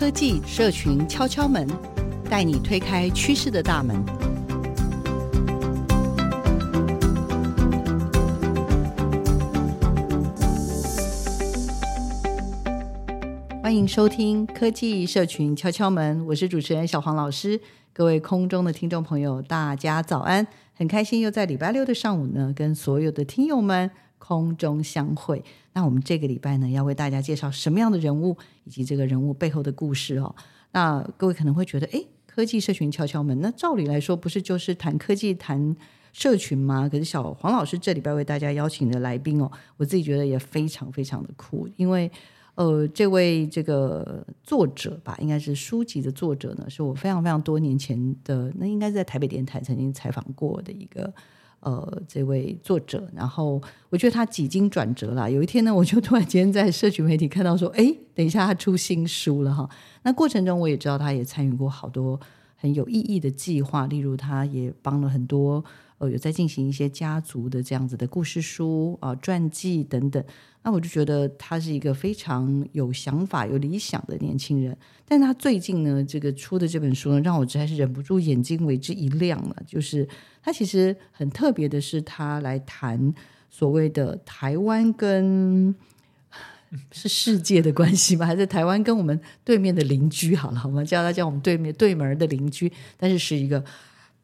科技社群敲敲门，带你推开趋势的大门。欢迎收听科技社群敲敲门，我是主持人小黄老师。各位空中的听众朋友，大家早安！很开心又在礼拜六的上午呢，跟所有的听友们空中相会。那我们这个礼拜呢，要为大家介绍什么样的人物，以及这个人物背后的故事哦。那各位可能会觉得，诶，科技社群敲敲门，那照理来说，不是就是谈科技、谈社群吗？可是小黄老师这礼拜为大家邀请的来宾哦，我自己觉得也非常非常的酷，因为。呃，这位这个作者吧，应该是书籍的作者呢，是我非常非常多年前的，那应该是在台北电台曾经采访过的一个呃这位作者。然后我觉得他几经转折啦，有一天呢，我就突然间在社群媒体看到说，哎，等一下他出新书了哈。那过程中我也知道他也参与过好多很有意义的计划，例如他也帮了很多呃有在进行一些家族的这样子的故事书啊、传记等等。那我就觉得他是一个非常有想法、有理想的年轻人，但他最近呢，这个出的这本书呢，让我实在是忍不住眼睛为之一亮了。就是他其实很特别的是，他来谈所谓的台湾跟是世界的关系吗？还是台湾跟我们对面的邻居？好了，我们叫他叫我们对面对门的邻居，但是是一个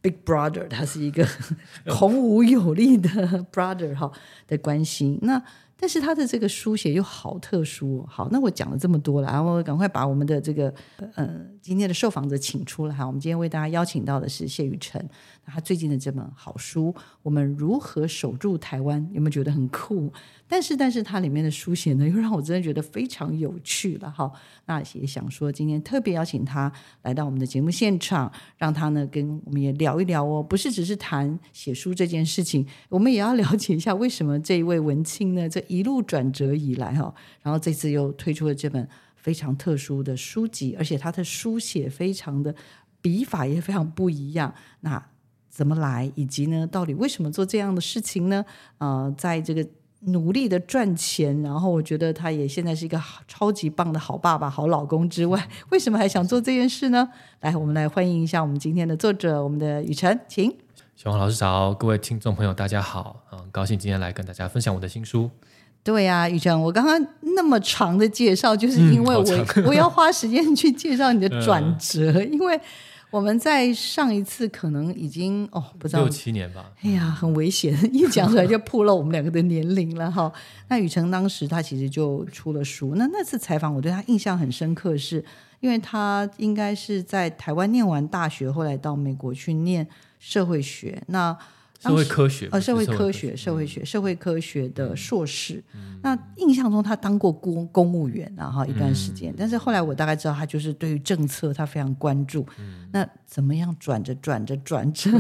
Big Brother，他是一个 孔武有力的 Brother 哈的关心。那但是他的这个书写又好特殊，好，那我讲了这么多了，然后赶快把我们的这个呃今天的受访者请出来哈。我们今天为大家邀请到的是谢雨辰，他最近的这本好书《我们如何守住台湾》，有没有觉得很酷？但是，但是它里面的书写呢，又让我真的觉得非常有趣了哈。那也想说，今天特别邀请他来到我们的节目现场，让他呢跟我们也聊一聊哦，不是只是谈写书这件事情，我们也要了解一下为什么这一位文青呢，这一路转折以来哈，然后这次又推出了这本非常特殊的书籍，而且他的书写非常的笔法也非常不一样。那怎么来，以及呢，到底为什么做这样的事情呢？呃，在这个。努力的赚钱，然后我觉得他也现在是一个超级棒的好爸爸、好老公之外，为什么还想做这件事呢？来，我们来欢迎一下我们今天的作者，我们的雨辰，请。小黄老师早，各位听众朋友大家好，很高兴今天来跟大家分享我的新书。对呀、啊，雨辰，我刚刚那么长的介绍，就是因为我、嗯、我要花时间去介绍你的 转折，嗯、因为。我们在上一次可能已经哦，不知道六七年吧。哎呀，很危险，一讲出来就暴露我们两个的年龄了哈。那雨辰当时他其实就出了书，那那次采访我对他印象很深刻是，是因为他应该是在台湾念完大学，后来到美国去念社会学。那社会科学呃，社会科学、社会学、社会科学的硕士。嗯、那印象中他当过公公务员，然后一段时间。嗯、但是后来我大概知道，他就是对于政策他非常关注。嗯、那怎么样转着转着转着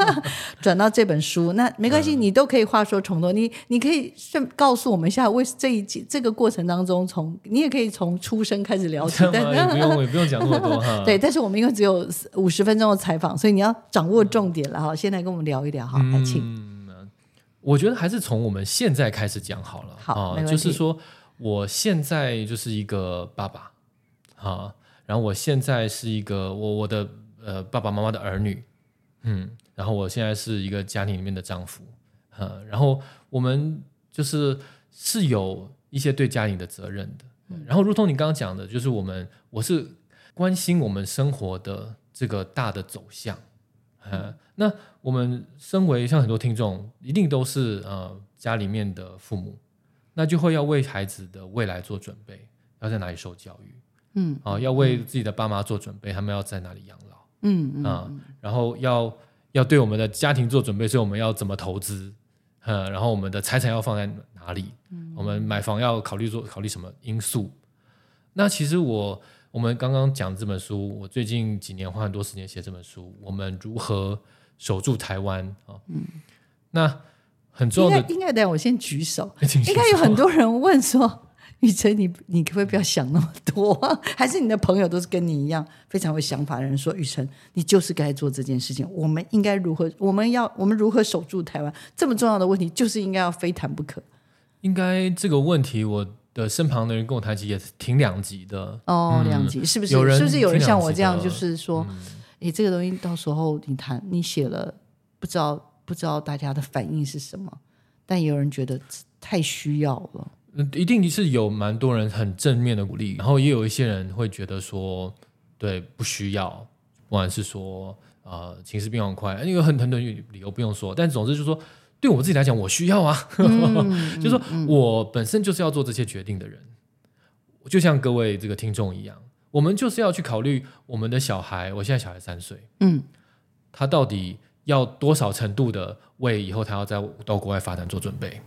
转到这本书？那没关系，嗯、你都可以话说重头。你你可以顺告诉我们一下，为这一集这个过程当中，从你也可以从出生开始聊起。但也不用，也不用讲那么多哈。对，但是我们因为只有五十分钟的采访，所以你要掌握重点了哈。先来跟我们聊一聊哈。嗯，我觉得还是从我们现在开始讲好了。好，呃、就是说，我现在就是一个爸爸啊，然后我现在是一个我我的呃爸爸妈妈的儿女，嗯，然后我现在是一个家庭里面的丈夫，嗯，然后我们就是是有一些对家庭的责任的。嗯、然后，如同你刚刚讲的，就是我们我是关心我们生活的这个大的走向。嗯，那我们身为像很多听众，一定都是呃家里面的父母，那就会要为孩子的未来做准备，要在哪里受教育，嗯。啊，要为自己的爸妈做准备，他们要在哪里养老，嗯啊，然后要要对我们的家庭做准备，所以我们要怎么投资，嗯，然后我们的财产要放在哪里，我们买房要考虑做考虑什么因素？那其实我我们刚刚讲这本书，我最近几年花很多时间写这本书，我们如何守住台湾啊？嗯，那很重要的，应该等下我先 举手，应该有很多人问说。雨辰，你你可不可以不要想那么多？还是你的朋友都是跟你一样非常有想法的人？说雨辰，你就是该做这件事情。我们应该如何？我们要我们如何守住台湾？这么重要的问题，就是应该要非谈不可。应该这个问题，我的身旁的人跟我谈起也挺两极的。哦，两极、嗯、是不是？是不是有人像我这样，就是说，哎、嗯，这个东西到时候你谈，你写了，不知道不知道大家的反应是什么？但有人觉得太需要了。嗯，一定是有蛮多人很正面的鼓励，然后也有一些人会觉得说，对，不需要，不管是说呃情绪变化快，因为很很多理由不用说，但总之就是说，对我自己来讲，我需要啊，嗯、就是说我本身就是要做这些决定的人，就像各位这个听众一样，我们就是要去考虑我们的小孩，我现在小孩三岁，嗯，他到底要多少程度的为以后他要在到国外发展做准备。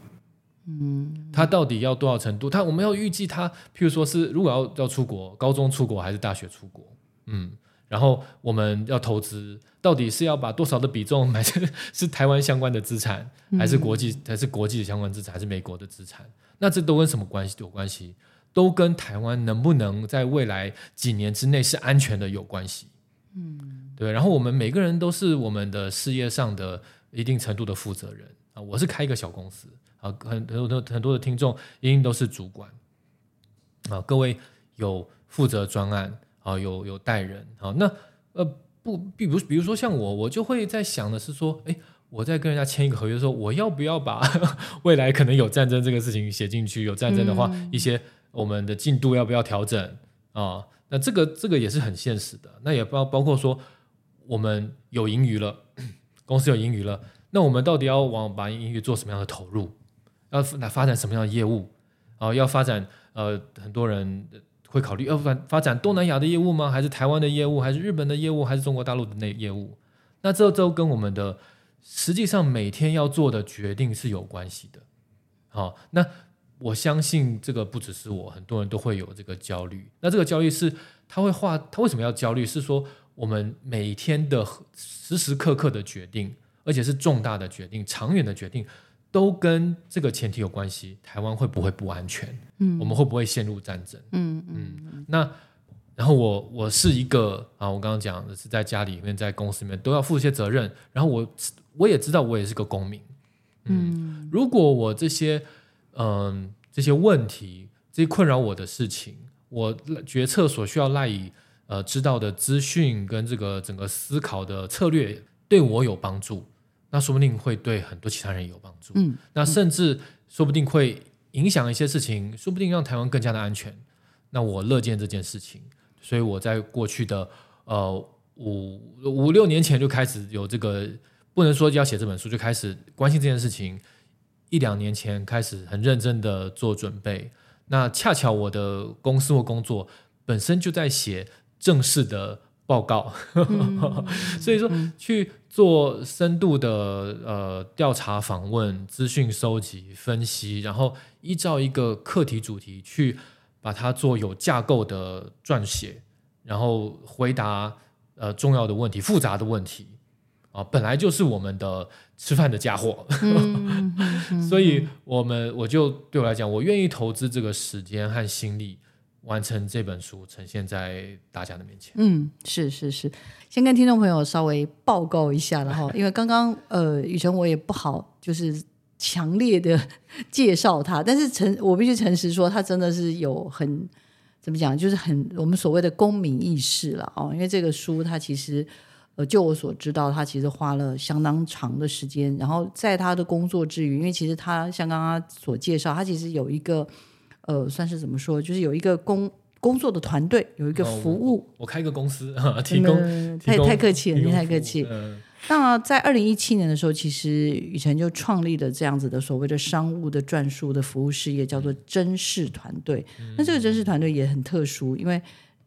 嗯，他到底要多少程度？他我们要预计他，譬如说是如果要要出国，高中出国还是大学出国？嗯，然后我们要投资，到底是要把多少的比重买成是台湾相关的资产，还是国际还是国际的相关资产，还是美国的资产？那这都跟什么关系有关系？都跟台湾能不能在未来几年之内是安全的有关系。嗯，对。然后我们每个人都是我们的事业上的一定程度的负责人啊。我是开一个小公司。啊，很很多很多的听众一定都是主管啊，各位有负责专案啊，有有带人啊，那呃不，比如比如说像我，我就会在想的是说，哎，我在跟人家签一个合约的时候，我要不要把 未来可能有战争这个事情写进去？有战争的话，嗯、一些我们的进度要不要调整啊？那这个这个也是很现实的。那也包包括说，我们有盈余了，公司有盈余了，那我们到底要往把盈余做什么样的投入？要来发展什么样的业务？啊，要发展呃，很多人会考虑要发发展东南亚的业务吗？还是台湾的业务？还是日本的业务？还是中国大陆的那业务？那这都跟我们的实际上每天要做的决定是有关系的。好，那我相信这个不只是我，很多人都会有这个焦虑。那这个焦虑是他会画，他为什么要焦虑？是说我们每天的时时刻刻的决定，而且是重大的决定、长远的决定。都跟这个前提有关系，台湾会不会不安全？嗯，我们会不会陷入战争？嗯嗯，嗯。那然后我我是一个啊，我刚刚讲的是在家里面，在公司里面都要负一些责任。然后我我也知道我也是个公民。嗯，嗯，如果我这些嗯、呃、这些问题，这些困扰我的事情，我决策所需要赖以呃知道的资讯跟这个整个思考的策略对我有帮助。那说不定会对很多其他人有帮助，嗯，那甚至说不定会影响一些事情，说不定让台湾更加的安全。那我乐见这件事情，所以我在过去的呃五五六年前就开始有这个，不能说要写这本书，就开始关心这件事情。一两年前开始很认真的做准备，那恰巧我的公司或工作本身就在写正式的。报告，嗯、所以说去做深度的呃调查、访问、资讯收集、分析，然后依照一个课题主题去把它做有架构的撰写，然后回答呃重要的问题、复杂的问题啊，本来就是我们的吃饭的家伙，嗯、所以我们我就对我来讲，我愿意投资这个时间和心力。完成这本书，呈现在大家的面前。嗯，是是是，先跟听众朋友稍微报告一下然后，因为刚刚呃，雨辰我也不好就是强烈的介绍他，但是诚我必须诚实说，他真的是有很怎么讲，就是很我们所谓的公民意识了哦。因为这个书，他其实呃，就我所知道，他其实花了相当长的时间，然后在他的工作之余，因为其实他像刚刚所介绍，他其实有一个。呃，算是怎么说？就是有一个工工作的团队，有一个服务。哦、我，我开一个公司，提供。嗯、太太客气了，您太客气。嗯、那在二零一七年的时候，其实雨辰就创立了这样子的所谓的商务的转述的服务事业，叫做真视团队。嗯、那这个真视团队也很特殊，因为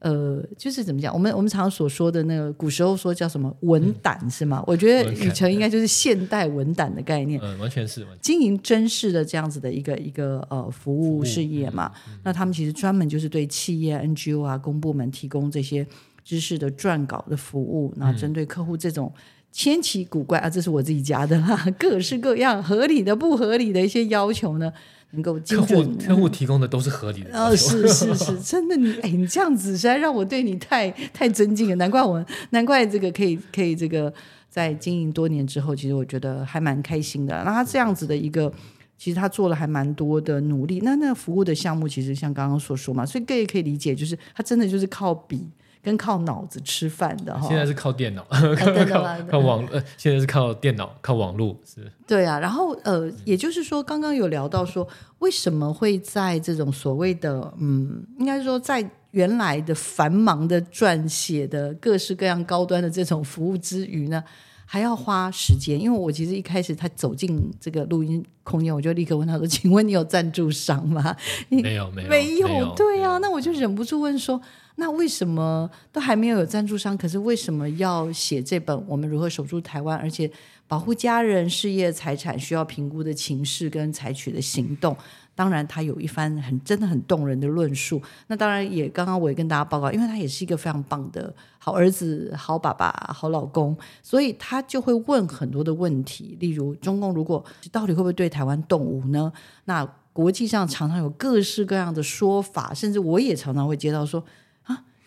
呃，就是怎么讲？我们我们常常所说的那个古时候说叫什么文胆、嗯、是吗？我觉得宇程应该就是现代文胆的概念。嗯，完全是经营真实的这样子的一个一个呃服务事业嘛。那他们其实专门就是对企业、NGO 啊、公部门提供这些知识的撰稿的服务，然后针对客户这种千奇古怪啊，这是我自己加的啦，各式各样合理的、不合理的一些要求呢。能够精准，客户提供的都是合理的。哦，是是 是，真的你哎，你这样子实在让我对你太太尊敬了。难怪我，难怪这个可以可以这个在经营多年之后，其实我觉得还蛮开心的。那他这样子的一个，其实他做了还蛮多的努力。那那服务的项目，其实像刚刚所说嘛，所以各位可以理解，就是他真的就是靠笔。跟靠脑子吃饭的哈，现在是靠电脑，靠靠网呃，现在是靠电脑，靠网络是。对啊，然后呃，也就是说，刚刚有聊到说，为什么会在这种所谓的嗯，应该说在原来的繁忙的撰写的各式各样高端的这种服务之余呢，还要花时间？因为我其实一开始他走进这个录音空间，我就立刻问他说：“请问你有赞助商吗？” 你没有，没有，没有。对啊，那我就忍不住问说。那为什么都还没有有赞助商？可是为什么要写这本《我们如何守住台湾》？而且保护家人、事业、财产需要评估的情势跟采取的行动，当然他有一番很真的很动人的论述。那当然也刚刚我也跟大家报告，因为他也是一个非常棒的好儿子、好爸爸、好老公，所以他就会问很多的问题，例如中共如果到底会不会对台湾动武呢？那国际上常常有各式各样的说法，甚至我也常常会接到说。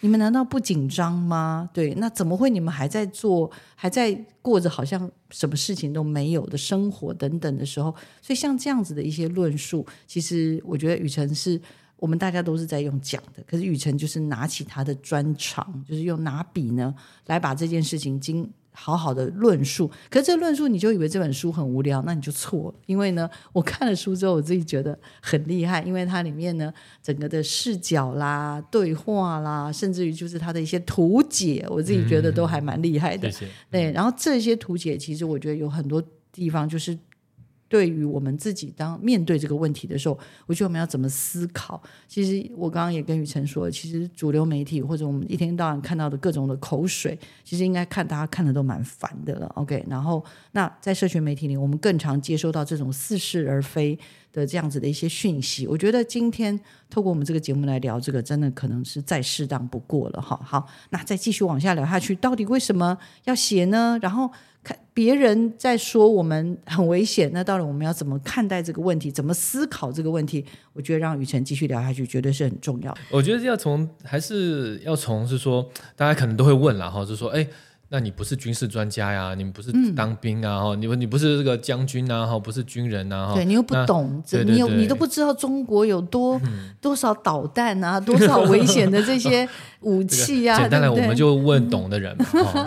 你们难道不紧张吗？对，那怎么会你们还在做，还在过着好像什么事情都没有的生活等等的时候？所以像这样子的一些论述，其实我觉得雨辰是我们大家都是在用讲的，可是雨辰就是拿起他的专长，就是用拿笔呢来把这件事情经。好好的论述，可是这个论述你就以为这本书很无聊，那你就错了。因为呢，我看了书之后，我自己觉得很厉害，因为它里面呢，整个的视角啦、对话啦，甚至于就是它的一些图解，我自己觉得都还蛮厉害的。嗯、谢谢。对，然后这些图解，其实我觉得有很多地方就是。对于我们自己，当面对这个问题的时候，我觉得我们要怎么思考？其实我刚刚也跟宇程说，其实主流媒体或者我们一天到晚看到的各种的口水，其实应该看大家看的都蛮烦的了。OK，然后那在社群媒体里，我们更常接收到这种似是而非的这样子的一些讯息。我觉得今天透过我们这个节目来聊这个，真的可能是再适当不过了哈。好，那再继续往下聊下去，到底为什么要写呢？然后。别人在说我们很危险，那到底我们要怎么看待这个问题？怎么思考这个问题？我觉得让雨辰继续聊下去绝对是很重要。我觉得要从还是要从是说，大家可能都会问了哈，就是说，哎。那你不是军事专家呀？你们不是当兵啊？哈、嗯，你们你不是这个将军啊？哈，不是军人啊？哈，对你又不懂，对对对，你有你都不知道中国有多、嗯、多少导弹啊，多少危险的这些 武器啊。这个、简单来，我们就问懂的人嘛。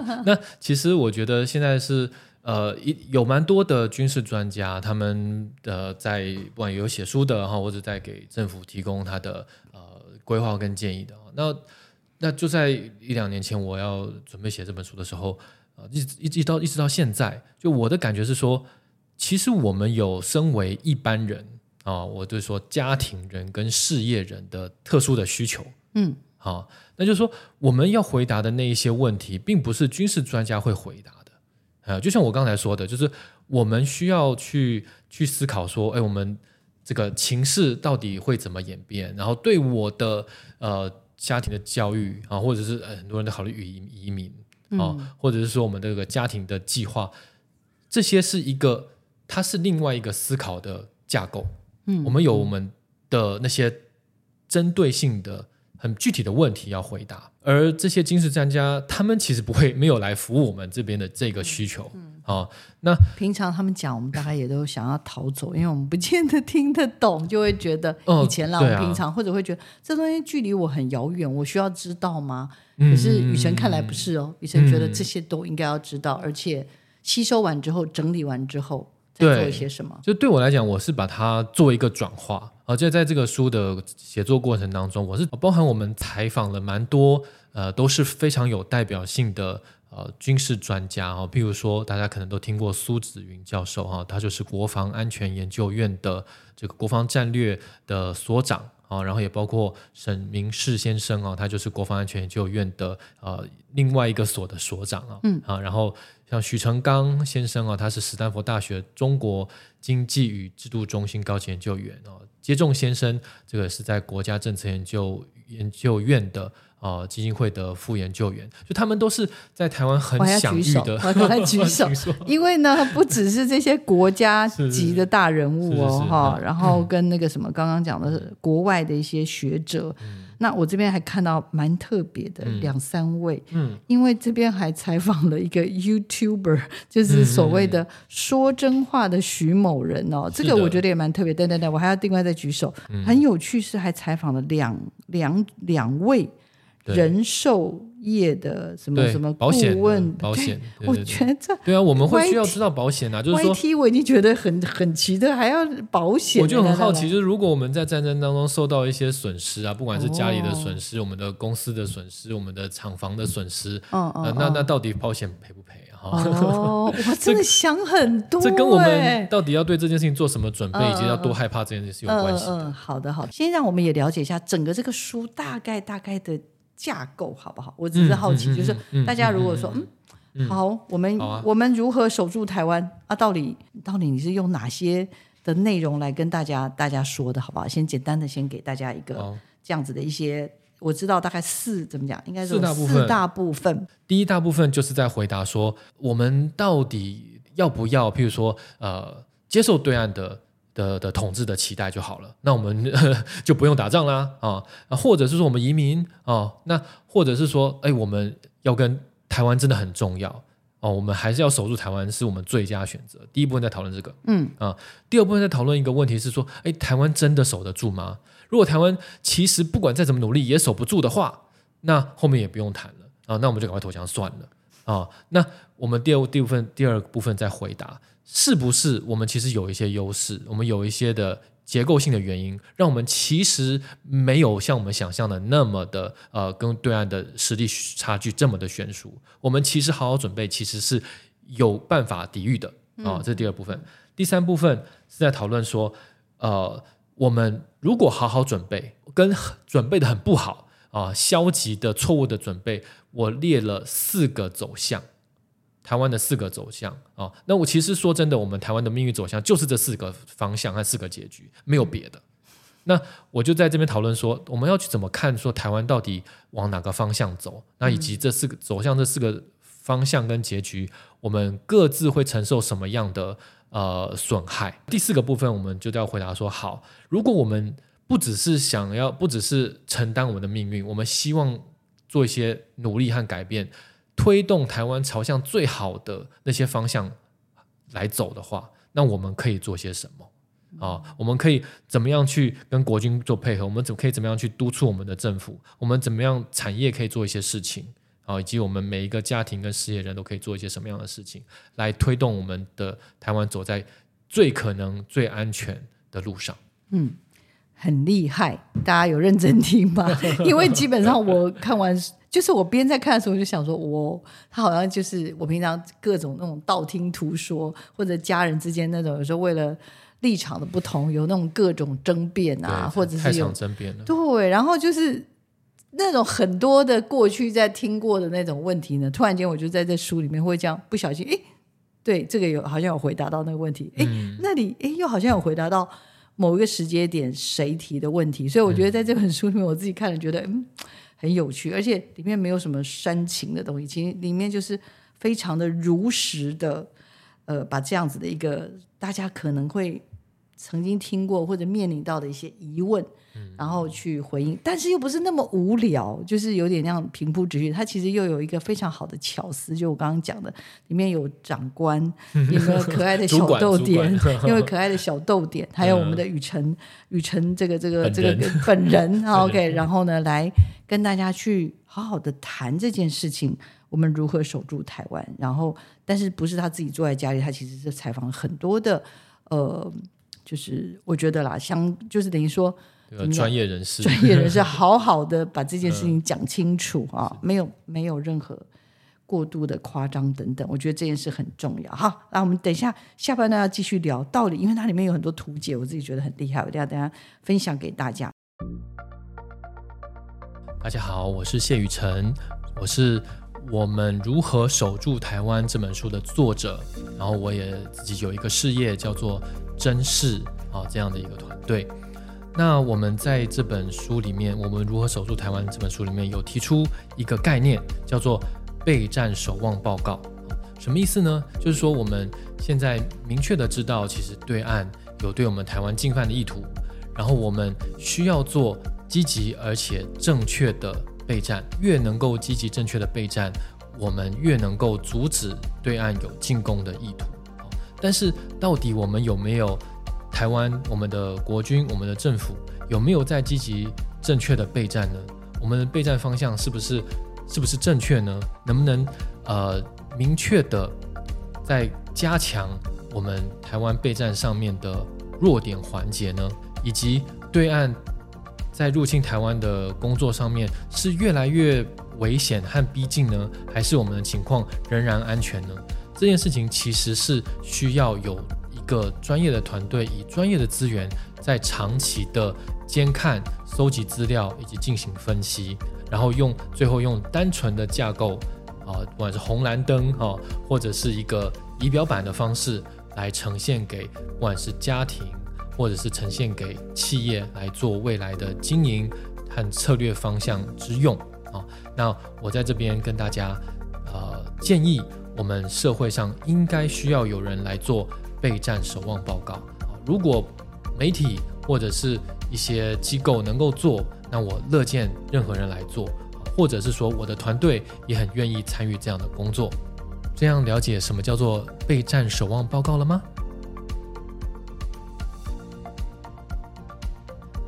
嗯、那其实我觉得现在是呃，一有蛮多的军事专家，他们的在不管有写书的哈，或者在给政府提供他的呃规划跟建议的。那那就在一两年前，我要准备写这本书的时候，啊，一直一直到一直到现在，就我的感觉是说，其实我们有身为一般人啊，我就说家庭人跟事业人的特殊的需求，嗯，好，那就是说我们要回答的那一些问题，并不是军事专家会回答的，啊，就像我刚才说的，就是我们需要去去思考说，哎，我们这个情势到底会怎么演变，然后对我的呃。家庭的教育啊，或者是很多人都考虑移移民啊，嗯、或者是说我们这个家庭的计划，这些是一个，它是另外一个思考的架构。嗯，我们有我们的那些针对性的、很具体的问题要回答，而这些军事专家，他们其实不会没有来服务我们这边的这个需求。嗯好，那平常他们讲，我们大概也都想要逃走，因为我们不见得听得懂，就会觉得以前啦，我们平常、哦啊、或者会觉得这东西距离我很遥远，我需要知道吗？可是雨辰看来不是哦，宇程、嗯、觉得这些都应该要知道，嗯、而且吸收完之后，整理完之后再做一些什么。就对我来讲，我是把它做一个转化，而且在这个书的写作过程当中，我是包含我们采访了蛮多，呃，都是非常有代表性的。呃，军事专家哈，譬如说大家可能都听过苏子云教授哈，他就是国防安全研究院的这个国防战略的所长啊，然后也包括沈明世先生啊，他就是国防安全研究院的呃另外一个所的所长啊，嗯啊，然后像许成刚先生啊，他是斯坦福大学中国经济与制度中心高级研究员啊，接种先生这个是在国家政策研究研究院的。啊，基金会的副研究员，就他们都是在台湾很享誉的。我来 举手，举手因为呢，不只是这些国家 级的大人物哦，哈，然后跟那个什么刚刚讲的是国外的一些学者。嗯、那我这边还看到蛮特别的两三位，嗯，因为这边还采访了一个 YouTuber，就是所谓的说真话的徐某人哦，嗯、这个我觉得也蛮特别。等等等，我还要另外再举手，嗯、很有趣是还采访了两两两位。人寿业的什么什么顾问保险，我觉得这对啊，我们会需要知道保险啊，就是说 YT 我已经觉得很很奇特，还要保险。我就很好奇，就是如果我们在战争当中受到一些损失啊，不管是家里的损失、我们的公司的损失、我们的厂房的损失，嗯嗯，那那到底保险赔不赔啊？哦，我真的想很多，这跟我们到底要对这件事情做什么准备，以及要多害怕这件事情有关系。嗯，好的好的，先让我们也了解一下整个这个书大概大概的。架构好不好？我只是好奇，就是大家如果说嗯，好，我们我们如何守住台湾啊？到底到底你是用哪些的内容来跟大家大家说的好不好？先简单的先给大家一个这样子的一些，我知道大概四怎么讲，应该是四大部分。四大部分，第一大部分就是在回答说，我们到底要不要，譬如说呃，接受对岸的。的的统治的期待就好了，那我们 就不用打仗啦啊，或者是说我们移民啊，那或者是说，哎，我们要跟台湾真的很重要哦，我们还是要守住台湾是我们最佳选择。第一部分在讨论这个，嗯啊，第二部分在讨论一个问题是说，哎，台湾真的守得住吗？如果台湾其实不管再怎么努力也守不住的话，那后面也不用谈了啊，那我们就赶快投降算了啊。那我们第二第二部分第二部分再回答。是不是我们其实有一些优势？我们有一些的结构性的原因，让我们其实没有像我们想象的那么的呃，跟对岸的实力差距这么的悬殊。我们其实好好准备，其实是有办法抵御的啊、哦。这是第二部分。嗯、第三部分是在讨论说，呃，我们如果好好准备，跟准备的很不好啊、呃，消极的错误的准备，我列了四个走向。台湾的四个走向啊、那我其实说真的，我们台湾的命运走向就是这四个方向和四个结局，没有别的。那我就在这边讨论说，我们要去怎么看说台湾到底往哪个方向走？那以及这四个走向这四个方向跟结局，我们各自会承受什么样的呃损害？第四个部分，我们就要回答说：好，如果我们不只是想要，不只是承担我们的命运，我们希望做一些努力和改变。推动台湾朝向最好的那些方向来走的话，那我们可以做些什么啊？我们可以怎么样去跟国军做配合？我们怎可以怎么样去督促我们的政府？我们怎么样产业可以做一些事情啊？以及我们每一个家庭跟事业人都可以做一些什么样的事情，来推动我们的台湾走在最可能最安全的路上？嗯。很厉害，大家有认真听吗？因为基本上我看完，就是我边在看的时候，我就想说，我他好像就是我平常各种那种道听途说，或者家人之间那种，有时候为了立场的不同，有那种各种争辩啊，或者是有争辩了。对，然后就是那种很多的过去在听过的那种问题呢，突然间我就在这书里面会这样不小心，哎，对，这个有好像有回答到那个问题，哎，嗯、那里哎又好像有回答到。某一个时间点谁提的问题，所以我觉得在这本书里面，我自己看了觉得嗯很有趣，而且里面没有什么煽情的东西，其实里面就是非常的如实的，呃，把这样子的一个大家可能会曾经听过或者面临到的一些疑问。然后去回应，但是又不是那么无聊，就是有点那样平铺直叙。他其实又有一个非常好的巧思，就我刚刚讲的，里面有长官，有没有可爱的小豆点，因为可爱的小豆点，还有我们的雨辰，雨辰这个这个这个本人，OK，然后呢，来跟大家去好好的谈这件事情，我们如何守住台湾。然后，但是不是他自己坐在家里，他其实是采访了很多的，呃，就是我觉得啦，相就是等于说。专业人士，专业人士 好好的把这件事情讲清楚啊，嗯、没有没有任何过度的夸张等等，我觉得这件事很重要。好，那我们等一下下半段要继续聊道理，因为它里面有很多图解，我自己觉得很厉害，我等下等下分享给大家。大家好，我是谢雨辰，我是《我们如何守住台湾》这本书的作者，然后我也自己有一个事业叫做真视啊这样的一个团队。那我们在这本书里面，《我们如何守住台湾》这本书里面有提出一个概念，叫做备战守望报告。什么意思呢？就是说我们现在明确的知道，其实对岸有对我们台湾进犯的意图，然后我们需要做。积极而且正确的备战，越能够积极正确的备战，我们越能够阻止对岸有进攻的意图。但是，到底我们有没有台湾我们的国军、我们的政府有没有在积极正确的备战呢？我们的备战方向是不是是不是正确呢？能不能呃明确的在加强我们台湾备战上面的弱点环节呢？以及对岸。在入侵台湾的工作上面是越来越危险和逼近呢，还是我们的情况仍然安全呢？这件事情其实是需要有一个专业的团队，以专业的资源，在长期的监看、搜集资料以及进行分析，然后用最后用单纯的架构啊，不管是红蓝灯哈，或者是一个仪表板的方式来呈现给不管是家庭。或者是呈现给企业来做未来的经营和策略方向之用啊。那我在这边跟大家呃建议，我们社会上应该需要有人来做备战守望报告啊。如果媒体或者是一些机构能够做，那我乐见任何人来做，或者是说我的团队也很愿意参与这样的工作。这样了解什么叫做备战守望报告了吗？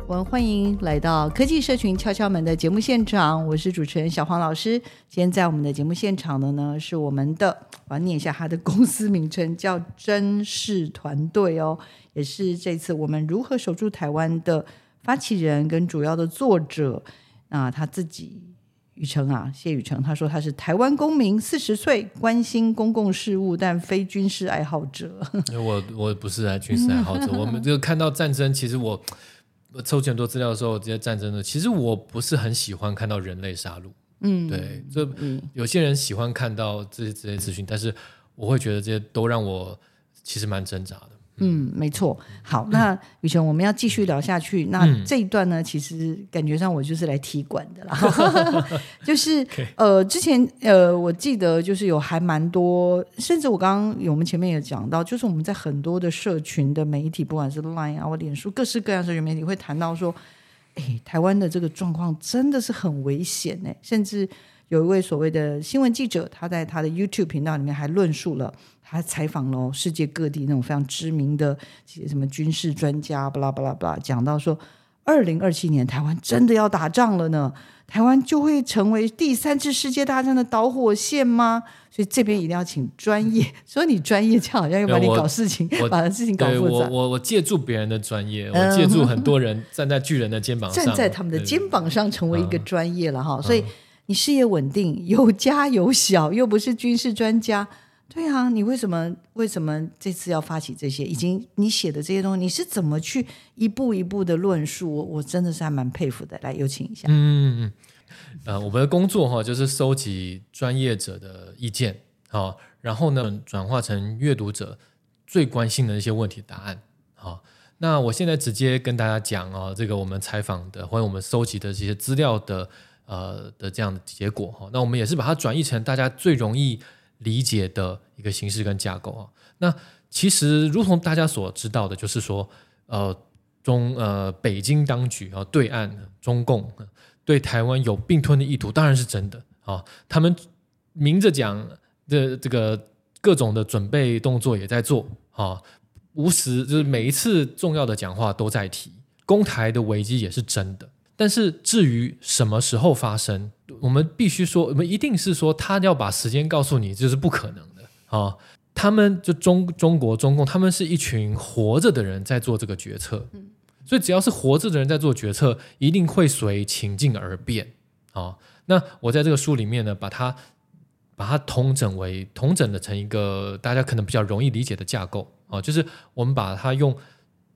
我们欢迎来到科技社群敲敲门的节目现场，我是主持人小黄老师。今天在我们的节目现场的呢，是我们的，我要念一下他的公司名称，叫真视团队哦，也是这次我们如何守住台湾的发起人跟主要的作者。那他自己宇程啊，谢宇程，他说他是台湾公民，四十岁，关心公共事务，但非军事爱好者。我我不是啊，军事爱好者，我们就看到战争，其实我。收集很多资料的时候，这些战争的，其实我不是很喜欢看到人类杀戮。嗯，对，这有些人喜欢看到这些这些资讯，但是我会觉得这些都让我其实蛮挣扎的。嗯，没错。好，那宇程，我们要继续聊下去。那这一段呢，其实感觉上我就是来踢馆的啦。就是呃，之前呃，我记得就是有还蛮多，甚至我刚刚我们前面也讲到，就是我们在很多的社群的媒体，不管是 Line 啊或脸书，各式各样社群媒体会谈到说，哎，台湾的这个状况真的是很危险呢。甚至有一位所谓的新闻记者，他在他的 YouTube 频道里面还论述了。他采访了世界各地那种非常知名的什么军事专家，巴拉巴拉巴拉，讲到说，二零二七年台湾真的要打仗了呢？台湾就会成为第三次世界大战的导火线吗？所以这边一定要请专业，说你专业，就好像又把你搞事情，把事情搞复杂。我我我借助别人的专业，我借助很多人站在巨人的肩膀上，站在他们的肩膀上，成为一个专业了哈。所以你事业稳定，有家有小，又不是军事专家。对啊，你为什么为什么这次要发起这些？已经你写的这些东西，你是怎么去一步一步的论述？我我真的是还蛮佩服的。来，有请一下。嗯嗯呃，我们的工作哈，就是收集专业者的意见，好，然后呢，转化成阅读者最关心的一些问题答案。好，那我现在直接跟大家讲哦，这个我们采访的或者我们收集的这些资料的呃的这样的结果哈，那我们也是把它转译成大家最容易。理解的一个形式跟架构啊，那其实如同大家所知道的，就是说，呃，中呃北京当局啊，对岸中共对台湾有并吞的意图，当然是真的啊。他们明着讲的这个各种的准备动作也在做啊，无时就是每一次重要的讲话都在提，攻台的危机也是真的。但是至于什么时候发生，我们必须说，我们一定是说他要把时间告诉你，这是不可能的啊、哦！他们就中中国中共，他们是一群活着的人在做这个决策，所以只要是活着的人在做决策，一定会随情境而变啊、哦！那我在这个书里面呢，把它把它统整为统整的成一个大家可能比较容易理解的架构啊、哦，就是我们把它用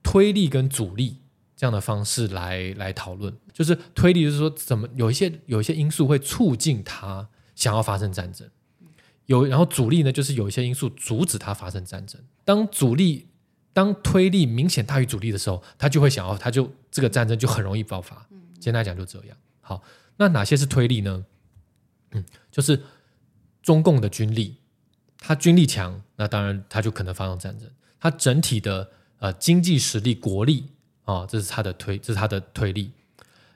推力跟阻力。这样的方式来来讨论，就是推力，就是说怎么有一些有一些因素会促进他想要发生战争，有然后阻力呢，就是有一些因素阻止他发生战争。当阻力当推力明显大于阻力的时候，他就会想要，他就这个战争就很容易爆发。简单来讲就这样。好，那哪些是推力呢？嗯，就是中共的军力，他军力强，那当然他就可能发动战争。他整体的呃经济实力、国力啊、哦，这是他的推，这是他的推力。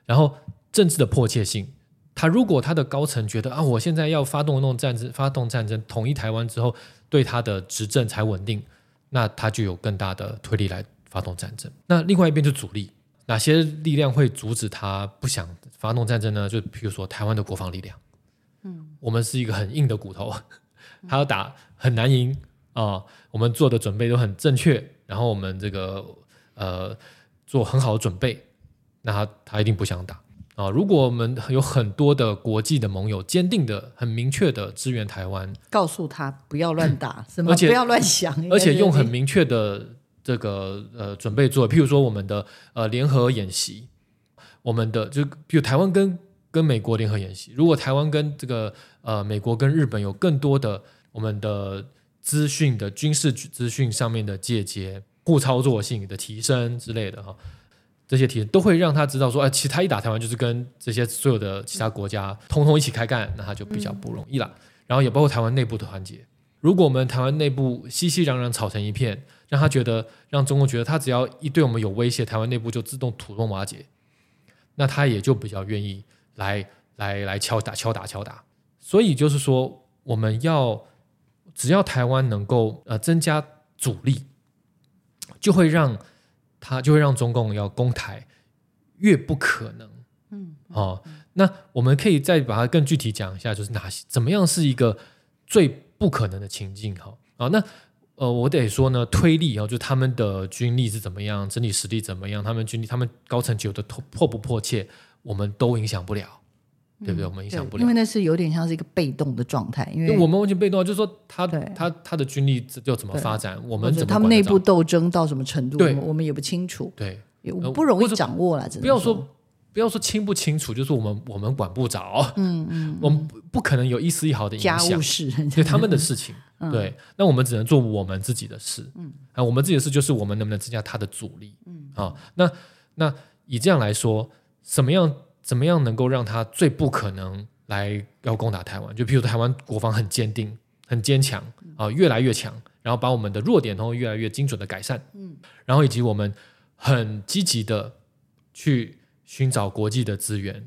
然后政治的迫切性，他如果他的高层觉得啊，我现在要发动那种战争，发动战争统一台湾之后，对他的执政才稳定，那他就有更大的推力来发动战争。那另外一边就阻力，哪些力量会阻止他不想发动战争呢？就比如说台湾的国防力量。嗯，我们是一个很硬的骨头，他要打很难赢啊、哦。我们做的准备都很正确，然后我们这个呃做很好的准备，那他他一定不想打啊、哦。如果我们有很多的国际的盟友，坚定的、很明确的支援台湾，告诉他不要乱打，什么而且不要乱想，而且用很明确的这个呃准备做，譬如说我们的呃联合演习，我们的就比如台湾跟。跟美国联合演习，如果台湾跟这个呃美国跟日本有更多的我们的资讯的军事资讯上面的借接、互操作性的提升之类的哈，这些提升都会让他知道说，哎，其实他一打台湾就是跟这些所有的其他国家通通一起开干，那他就比较不容易了。然后也包括台湾内部的团结，如果我们台湾内部熙熙攘攘吵成一片，让他觉得让中共觉得他只要一对我们有威胁，台湾内部就自动土崩瓦解，那他也就比较愿意。来来来敲打敲打敲打，所以就是说，我们要只要台湾能够呃增加阻力，就会让他就会让中共要攻台越不可能。嗯哦，那我们可以再把它更具体讲一下，就是哪些怎么样是一个最不可能的情境？哈啊，那呃，我得说呢，推力啊，就他们的军力是怎么样，整体实力怎么样，他们军力，他们高层级有的迫不迫切。我们都影响不了，对不对？嗯、我们影响不了，因为那是有点像是一个被动的状态。因为我们完全被动，就是说他他他的军力要怎么发展，我们怎么他们内部斗争到什么程度，对，我们也不清楚，对，也不容易掌握了。不要说不要说清不清楚，就是我们我们管不着，嗯嗯，我们不可能有一丝一毫的影响，家务事，对他们的事情，对，那我们只能做我们自己的事，嗯，啊，我们自己的事就是我们能不能增加他的阻力，嗯，啊，那那以这样来说。什么样？怎么样能够让他最不可能来要攻打台湾？就譬如台湾国防很坚定、很坚强啊、呃，越来越强，然后把我们的弱点都越来越精准的改善，嗯，然后以及我们很积极的去寻找国际的资源。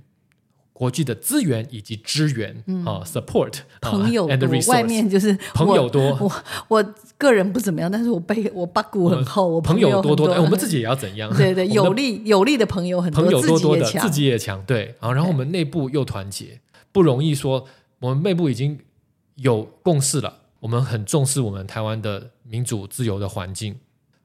国际的资源以及支援啊，support 朋友多，外面就是朋友多。我我个人不怎么样，但是我背我八股很厚，我朋友多多的。哎，我们自己也要怎样？对 对，有利有利的朋友很多，朋友多多的，自己也强。对啊，然后我们内部又团结，不容易说我们内部已经有共识了，我们很重视我们台湾的民主自由的环境，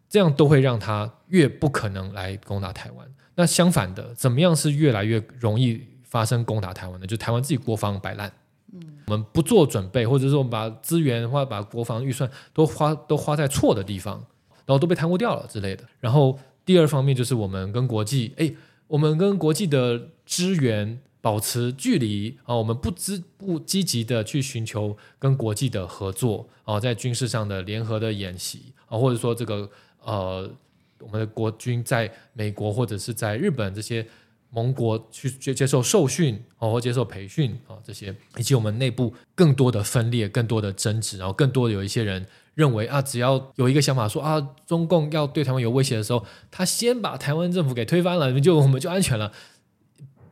这样都会让他越不可能来攻打台湾。那相反的，怎么样是越来越容易？发生攻打台湾的，就台湾自己国防摆烂，嗯，我们不做准备，或者说我们把资源或者把国防预算都花都花在错的地方，然后都被贪污掉了之类的。然后第二方面就是我们跟国际，哎，我们跟国际的资源保持距离啊，我们不积不积极的去寻求跟国际的合作啊，在军事上的联合的演习啊，或者说这个呃，我们的国军在美国或者是在日本这些。盟国去接接受受训啊，或接受培训啊，这些以及我们内部更多的分裂、更多的争执，然后更多的有一些人认为啊，只要有一个想法说啊，中共要对台湾有威胁的时候，他先把台湾政府给推翻了，就我们就安全了。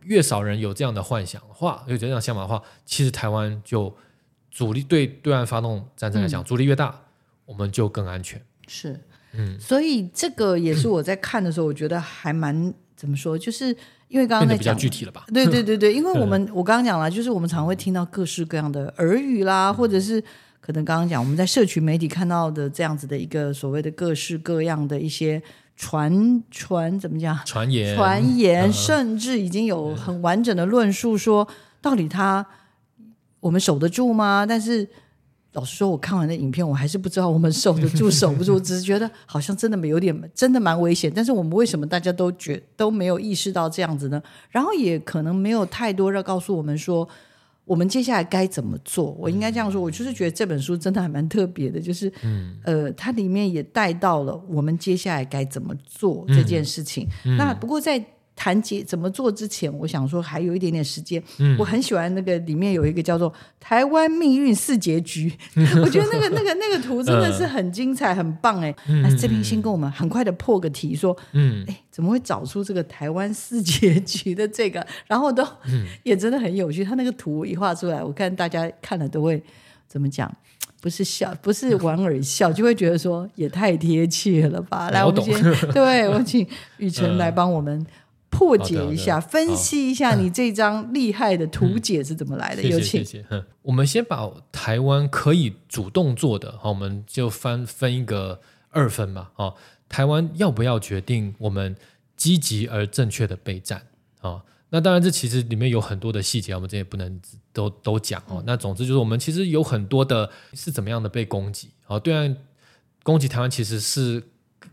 越少人有这样的幻想的话，有这样想法的话，其实台湾就阻力对对岸发动战争来讲，阻力越大，我们就更安全。是，嗯，所以这个也是我在看的时候，我觉得还蛮怎么说，就是。因为刚刚在讲比较具体了吧？对对对对，因为我们我刚刚讲了，就是我们常会听到各式各样的耳语啦，或者是可能刚刚讲我们在社群媒体看到的这样子的一个所谓的各式各样的一些传传怎么讲？传言传言，甚至已经有很完整的论述说，到底他我们守得住吗？但是老实说，我看完那影片，我还是不知道我们守得住守不住，只是觉得好像真的没有点，真的蛮危险。但是我们为什么大家都觉都没有意识到这样子呢？然后也可能没有太多要告诉我们说，我们接下来该怎么做。我应该这样说，我就是觉得这本书真的还蛮特别的，就是，嗯，呃，它里面也带到了我们接下来该怎么做这件事情。嗯，那不过在。谈结怎么做之前，我想说还有一点点时间。嗯，我很喜欢那个里面有一个叫做“台湾命运四结局”，我觉得那个那个那个图真的是很精彩，很棒哎。那这边先跟我们很快的破个题，说，嗯，哎，怎么会找出这个台湾四结局的这个？然后都也真的很有趣。他那个图一画出来，我看大家看了都会怎么讲？不是笑，不是莞尔笑，就会觉得说也太贴切了吧？来，我们先对我请雨辰来帮我们。破解一下，分析一下你这张厉害的图解是怎么来的？有请。谢谢。我们先把台湾可以主动做的，好，我们就分分一个二分嘛。哦，台湾要不要决定我们积极而正确的备战？啊，那当然，这其实里面有很多的细节，我们这也不能都都讲哦。那总之就是，我们其实有很多的是怎么样的被攻击？哦，对岸攻击台湾其实是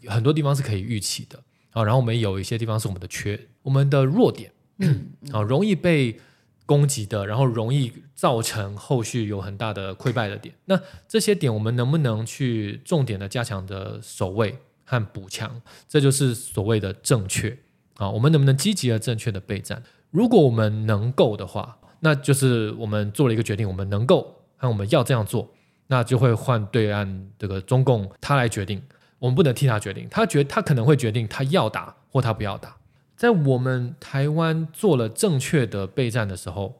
很多地方是可以预期的。啊，然后我们有一些地方是我们的缺，我们的弱点，嗯，啊，容易被攻击的，然后容易造成后续有很大的溃败的点。那这些点我们能不能去重点的加强的守卫和补强？这就是所谓的正确啊。我们能不能积极而正确的备战？如果我们能够的话，那就是我们做了一个决定，我们能够和我们要这样做，那就会换对岸这个中共他来决定。我们不能替他决定，他决他可能会决定他要打或他不要打。在我们台湾做了正确的备战的时候，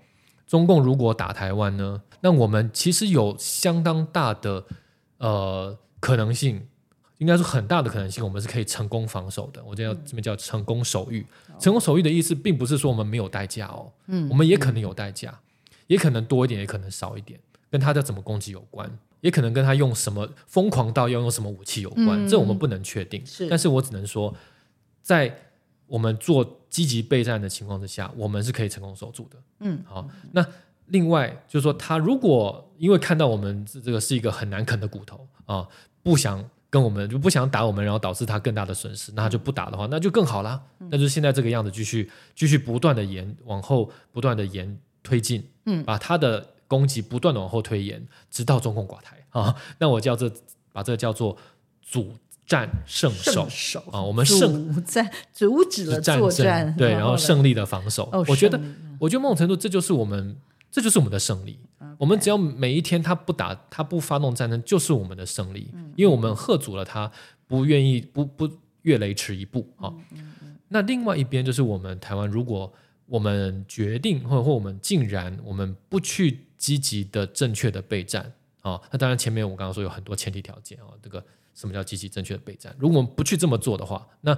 中共如果打台湾呢，那我们其实有相当大的呃可能性，应该是很大的可能性，我们是可以成功防守的。我这叫这边叫成功守御。成功守御的意思，并不是说我们没有代价哦，嗯，我们也可能有代价，也可能多一点，也可能少一点，跟他的怎么攻击有关。也可能跟他用什么疯狂到要用什么武器有关，嗯、这我们不能确定。是，但是我只能说，在我们做积极备战的情况之下，我们是可以成功守住的。嗯，好。那另外就是说，他如果因为看到我们这个是一个很难啃的骨头啊，不想跟我们就不想打我们，然后导致他更大的损失，那他就不打的话，那就更好啦。嗯、那就是现在这个样子，继续继续不断的延往后，不断的延推进，嗯，把他的。攻击不断的往后推延，直到中共垮台啊！那我叫这把这个叫做主战胜守，啊！我们胜阻战阻止了作战，战对，然后胜利的防守。哦、我觉得，我觉得某种程度这就是我们，这就是我们的胜利。我们只要每一天他不打，他不发动战争，就是我们的胜利，嗯、因为我们喝阻了他，不愿意不不越雷池一步啊！那另外一边就是我们台湾，如果我们决定或者或我们竟然我们不去。积极的、正确的备战啊、哦，那当然前面我刚刚说有很多前提条件啊、哦，这个什么叫积极正确的备战？如果我们不去这么做的话，那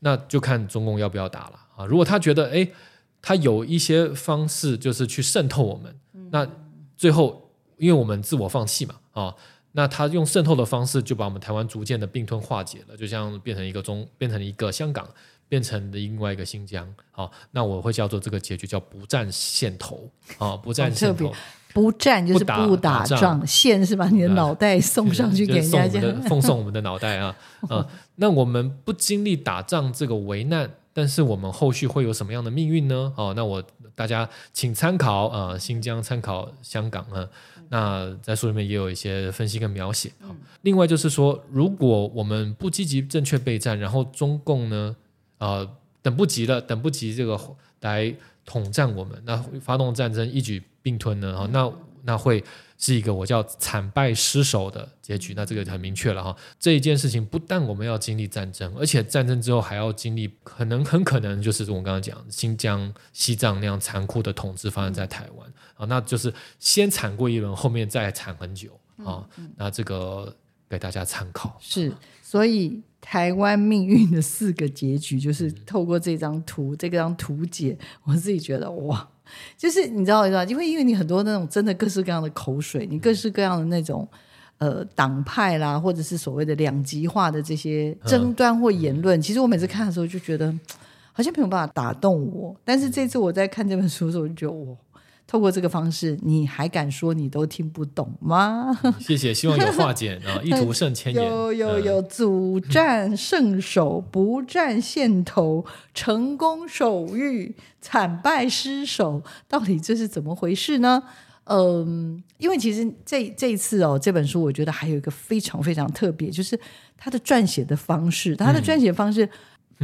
那就看中共要不要打了啊。如果他觉得诶，他有一些方式就是去渗透我们，那最后因为我们自我放弃嘛啊、哦，那他用渗透的方式就把我们台湾逐渐的并吞化解了，就像变成一个中，变成一个香港。变成的另外一个新疆，好，那我会叫做这个结局叫不占线头，啊，不占线头，不战就是不打仗，线是把你的脑袋送上去给人家，奉送我们的脑袋啊，啊，那我们不经历打仗这个危难，但是我们后续会有什么样的命运呢？哦，那我大家请参考啊，新疆参考香港啊，那在书里面也有一些分析跟描写。另外就是说，如果我们不积极正确备战，然后中共呢？呃，等不及了，等不及这个来统战我们，那发动战争一举并吞呢？哈、嗯，那那会是一个我叫惨败失守的结局。那这个很明确了哈。这一件事情不但我们要经历战争，而且战争之后还要经历，可能很可能就是我刚刚讲新疆、西藏那样残酷的统治发生在台湾啊，那就是先惨过一轮，后面再惨很久啊。那这个给大家参考。是，所以。台湾命运的四个结局，就是透过这张图，这张图解，我自己觉得哇，就是你知道，你知道，因为因为你很多那种真的各式各样的口水，你各式各样的那种呃党派啦，或者是所谓的两极化的这些争端或言论，其实我每次看的时候就觉得好像没有办法打动我。但是这次我在看这本书的时候，我就觉得哇，透过这个方式，你还敢说你都听不懂吗？谢谢，希望有化解啊，一图胜千言。有有有，主战胜守，不战先头，成功守御，惨败失守，到底这是怎么回事呢？嗯，因为其实这这一次哦，这本书我觉得还有一个非常非常特别，就是他的撰写的方式，他的撰写方式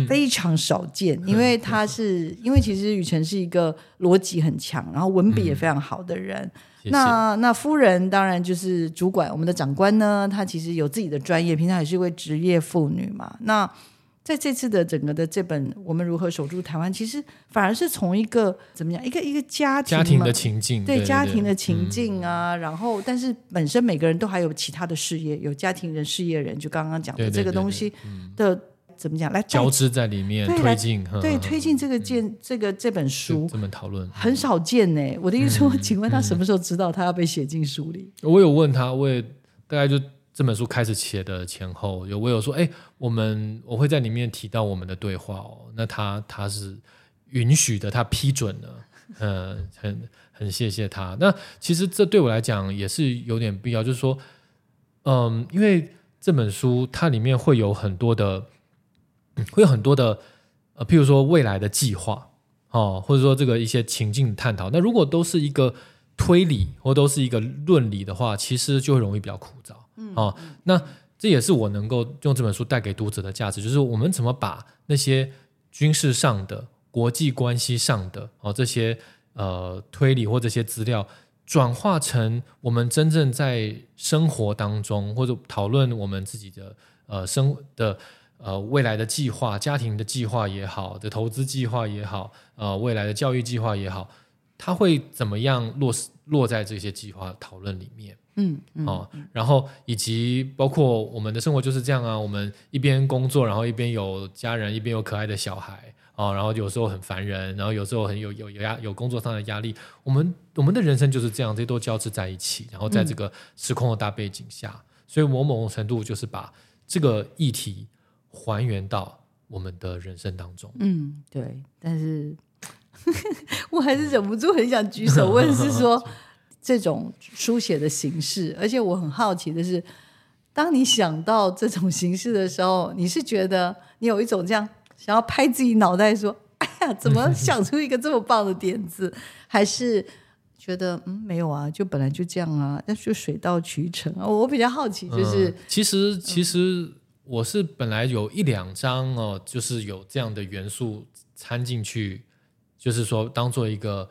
非常少见，嗯、因为他是、嗯、因为其实雨辰是一个逻辑很强，然后文笔也非常好的人。嗯、那那夫人当然就是主管，我们的长官呢，她其实有自己的专业，平常也是一位职业妇女嘛。那在这次的整个的这本《我们如何守住台湾》，其实反而是从一个怎么讲，一个一个家庭，家庭的情境，对，家庭的情境啊。嗯、然后，但是本身每个人都还有其他的事业，有家庭人、事业人，就刚刚讲的这个东西的怎么讲，来交织在里面推进，对，推进这个件这个这本书这么讨论很少见呢。我的意思说，请问他什么时候知道他要被写进书里？我有问他，我也大概就。这本书开始写的前后，有我有说，哎，我们我会在里面提到我们的对话哦，那他他是允许的，他批准了，嗯，很很谢谢他。那其实这对我来讲也是有点必要，就是说，嗯，因为这本书它里面会有很多的，会有很多的，呃，譬如说未来的计划哦，或者说这个一些情境探讨，那如果都是一个推理或都是一个论理的话，其实就会容易比较枯燥。嗯，哦，那这也是我能够用这本书带给读者的价值，就是我们怎么把那些军事上的、国际关系上的哦这些呃推理或这些资料，转化成我们真正在生活当中或者讨论我们自己的呃生的呃未来的计划、家庭的计划也好，的投资计划也好，呃未来的教育计划也好，它会怎么样落实落在这些计划讨论里面？嗯，嗯哦，然后以及包括我们的生活就是这样啊，我们一边工作，然后一边有家人，一边有可爱的小孩啊，哦，然后有时候很烦人，然后有时候很有有有压有工作上的压力，我们我们的人生就是这样，这些都交织在一起，然后在这个时空的大背景下，嗯，所以我某种程度就是把这个议题还原到我们的人生当中。嗯，对，但是 我还是忍不住很想举手问，是说。这种书写的形式，而且我很好奇的是，当你想到这种形式的时候，你是觉得你有一种这样想要拍自己脑袋说：“哎呀，怎么想出一个这么棒的点子？” 还是觉得嗯，没有啊，就本来就这样啊，那就水到渠成啊。我比较好奇，就是、嗯、其实其实我是本来有一两张哦，就是有这样的元素掺进去，就是说当做一个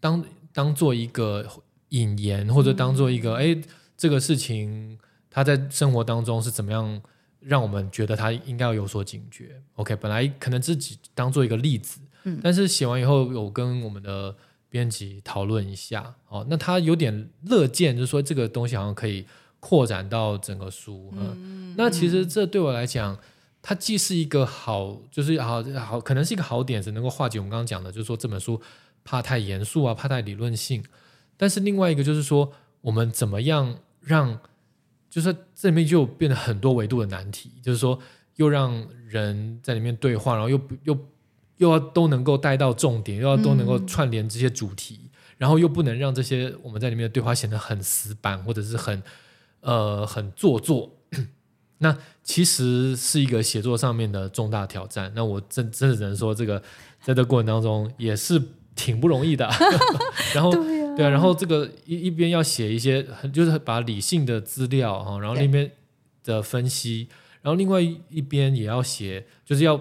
当当做一个。引言或者当做一个，哎、嗯，这个事情他在生活当中是怎么样让我们觉得他应该要有所警觉？OK，本来可能自己当做一个例子，嗯，但是写完以后有跟我们的编辑讨论一下，哦，那他有点乐见，就是说这个东西好像可以扩展到整个书，那其实这对我来讲，它既是一个好，就是好好，可能是一个好点子，能够化解我们刚刚讲的，就是说这本书怕太严肃啊，怕太理论性。但是另外一个就是说，我们怎么样让，就是这里面就变得很多维度的难题，就是说又让人在里面对话，然后又又又要都能够带到重点，又要都能够串联这些主题，嗯、然后又不能让这些我们在里面的对话显得很死板或者是很呃很做作。那其实是一个写作上面的重大挑战。那我真真的只能说，这个在这过程当中也是挺不容易的。然后。对啊，然后这个一一边要写一些，就是把理性的资料哈，然后那边的分析，然后另外一边也要写，就是要，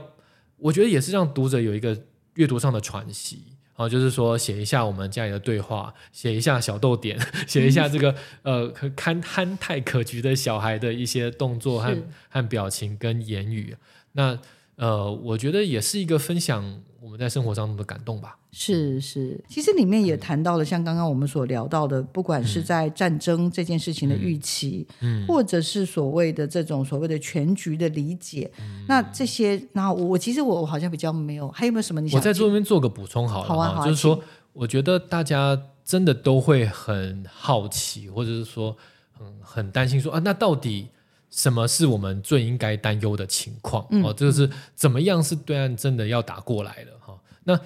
我觉得也是让读者有一个阅读上的喘息啊，就是说写一下我们家里的对话，写一下小逗点，写一下这个呃堪憨态可掬的小孩的一些动作和和表情跟言语，那呃，我觉得也是一个分享我们在生活当中的感动吧。是是，其实里面也谈到了，像刚刚我们所聊到的，不管是在战争这件事情的预期，嗯，或者是所谓的这种所谓的全局的理解，嗯、那这些，那我，我其实我好像比较没有，还有没有什么你想？我在这边做个补充好了，好啊，好啊，就是说，我觉得大家真的都会很好奇，或者是说很很担心说，说啊，那到底什么是我们最应该担忧的情况？嗯、哦，就是怎么样是对岸真的要打过来了？哈，那。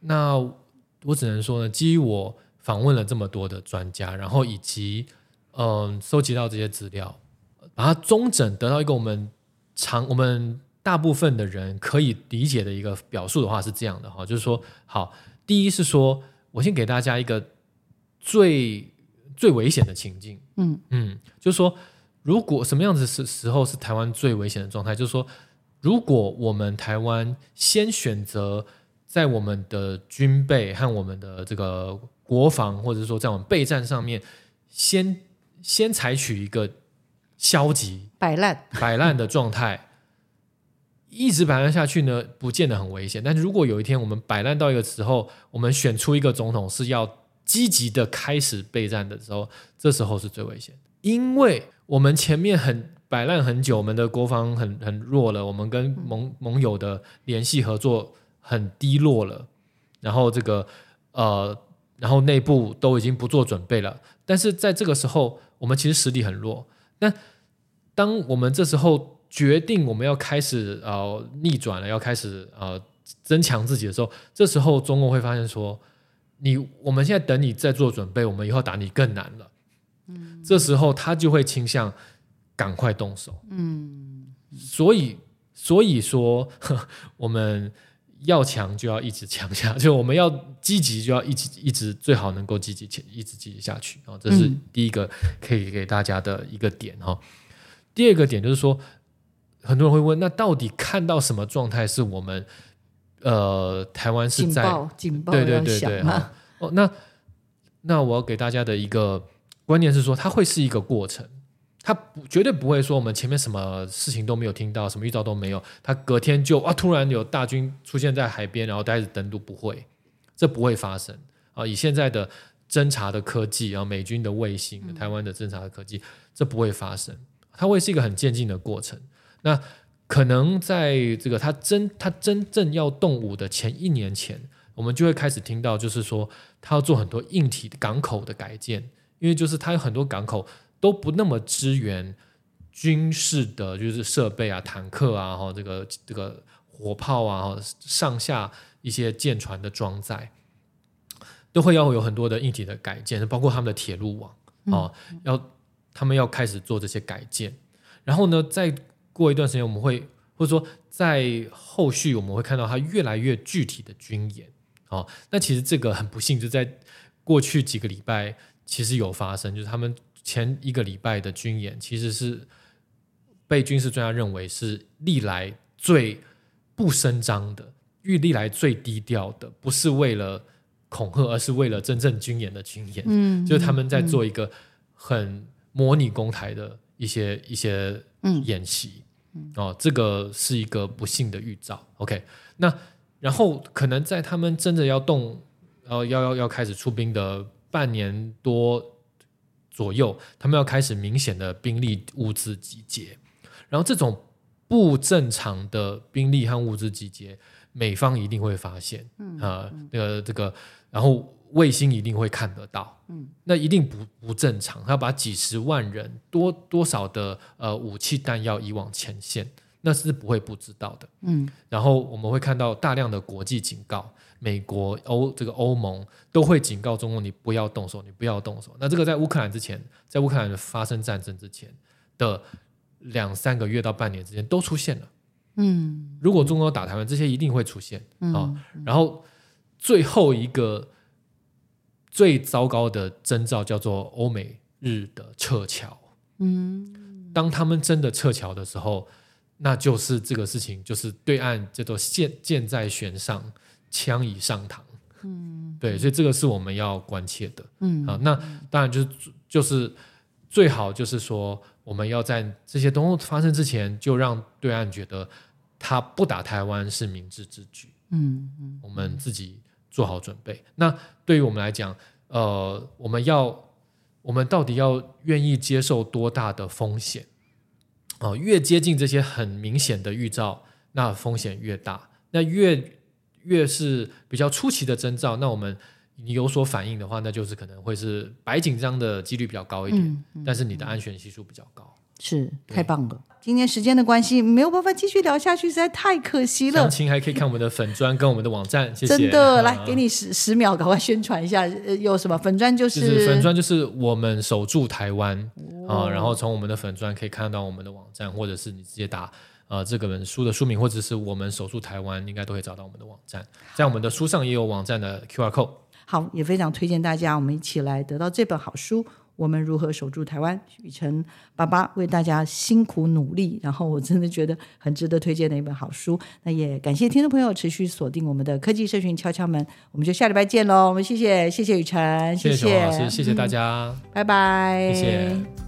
那我只能说呢，基于我访问了这么多的专家，然后以及嗯、呃，收集到这些资料，把它中整，得到一个我们常我们大部分的人可以理解的一个表述的话是这样的哈，就是说，好，第一是说我先给大家一个最最危险的情境，嗯嗯，就是说，如果什么样子时时候是台湾最危险的状态，就是说，如果我们台湾先选择在我们的军备和我们的这个国防，或者说在我们备战上面，先先采取一个消极摆烂摆烂的状态，一直摆烂下去呢，不见得很危险。但是如果有一天我们摆烂到一个时候，我们选出一个总统是要积极的开始备战的时候，这时候是最危险的，因为我们前面很摆烂很久，我们的国防很很弱了，我们跟盟盟友的联系合作。很低落了，然后这个呃，然后内部都已经不做准备了。但是在这个时候，我们其实实力很弱。那当我们这时候决定我们要开始呃逆转了，要开始呃增强自己的时候，这时候中共会发现说，你我们现在等你再做准备，我们以后打你更难了。嗯，这时候他就会倾向赶快动手。嗯，所以所以说呵我们。要强就要一直强下，就我们要积极就要一直一直最好能够积极一直积极下去啊，这是第一个可以给大家的一个点哈。第二个点就是说，很多人会问，那到底看到什么状态是我们呃台湾是在警报对对对对哈哦，那那我要给大家的一个观念是说，它会是一个过程。它不绝对不会说我们前面什么事情都没有听到，什么预兆都没有，它隔天就啊突然有大军出现在海边，然后开始登陆，不会，这不会发生啊！以现在的侦察的科技啊，美军的卫星、台湾的侦察的科技，这不会发生，它会是一个很渐进的过程。那可能在这个他真他真正要动武的前一年前，我们就会开始听到，就是说他要做很多硬体港口的改建，因为就是它有很多港口。都不那么支援军事的，就是设备啊，坦克啊，哈，这个这个火炮啊，上下一些舰船的装载，都会要有很多的硬体的改建，包括他们的铁路网啊，嗯、要他们要开始做这些改建。然后呢，再过一段时间，我们会或者说在后续，我们会看到它越来越具体的军演。哦，那其实这个很不幸，就在过去几个礼拜，其实有发生，就是他们。前一个礼拜的军演，其实是被军事专家认为是历来最不声张的，历历来最低调的，不是为了恐吓，而是为了真正军演的军演。嗯，就是他们在做一个很模拟公台的一些一些演习。嗯，哦，这个是一个不幸的预兆。OK，那然后可能在他们真的要动，然后要要要开始出兵的半年多。左右，他们要开始明显的兵力物资集结，然后这种不正常的兵力和物资集结，美方一定会发现，嗯啊，那个这个，然后卫星一定会看得到，嗯，那一定不不正常，他要把几十万人多多少的呃武器弹药移往前线，那是不会不知道的，嗯，然后我们会看到大量的国际警告。美国、欧这个欧盟都会警告中共，你不要动手，你不要动手。那这个在乌克兰之前，在乌克兰发生战争之前的两三个月到半年之间都出现了。嗯，如果中国打台湾，这些一定会出现啊。嗯，然后最后一个最糟糕的征兆叫做欧美日的撤侨。嗯，当他们真的撤侨的时候，那就是这个事情，就是对岸叫做箭箭在弦上。枪已上膛，嗯，对，所以这个是我们要关切的，嗯啊，那当然就是就是最好就是说，我们要在这些东西发生之前，就让对岸觉得他不打台湾是明智之举，嗯嗯，我们自己做好准备。那对于我们来讲，呃，我们要我们到底要愿意接受多大的风险？哦，越接近这些很明显的预兆，那风险越大，那越。越是比较初期的征兆，那我们你有所反应的话，那就是可能会是白紧张的几率比较高一点，嗯嗯、但是你的安全系数比较高。是太棒了。今天时间的关系，没有办法继续聊下去，实在太可惜了。详情还可以看我们的粉砖跟我们的网站，谢谢。真的，来给你十十秒，赶快宣传一下。呃，有什么粉砖就是，就是粉砖就是我们守住台湾啊、呃，然后从我们的粉砖可以看到我们的网站，或者是你直接打呃这个本书的书名，或者是我们守住台湾，应该都会找到我们的网站。在我们的书上也有网站的 QR code。好，也非常推荐大家，我们一起来得到这本好书。我们如何守住台湾？雨辰爸爸为大家辛苦努力，然后我真的觉得很值得推荐的一本好书。那也感谢听众朋友持续锁定我们的科技社群敲敲门，我们就下礼拜见喽。我们谢谢谢谢雨辰，谢谢谢谢熊老师，谢谢大家，嗯、拜拜，谢谢。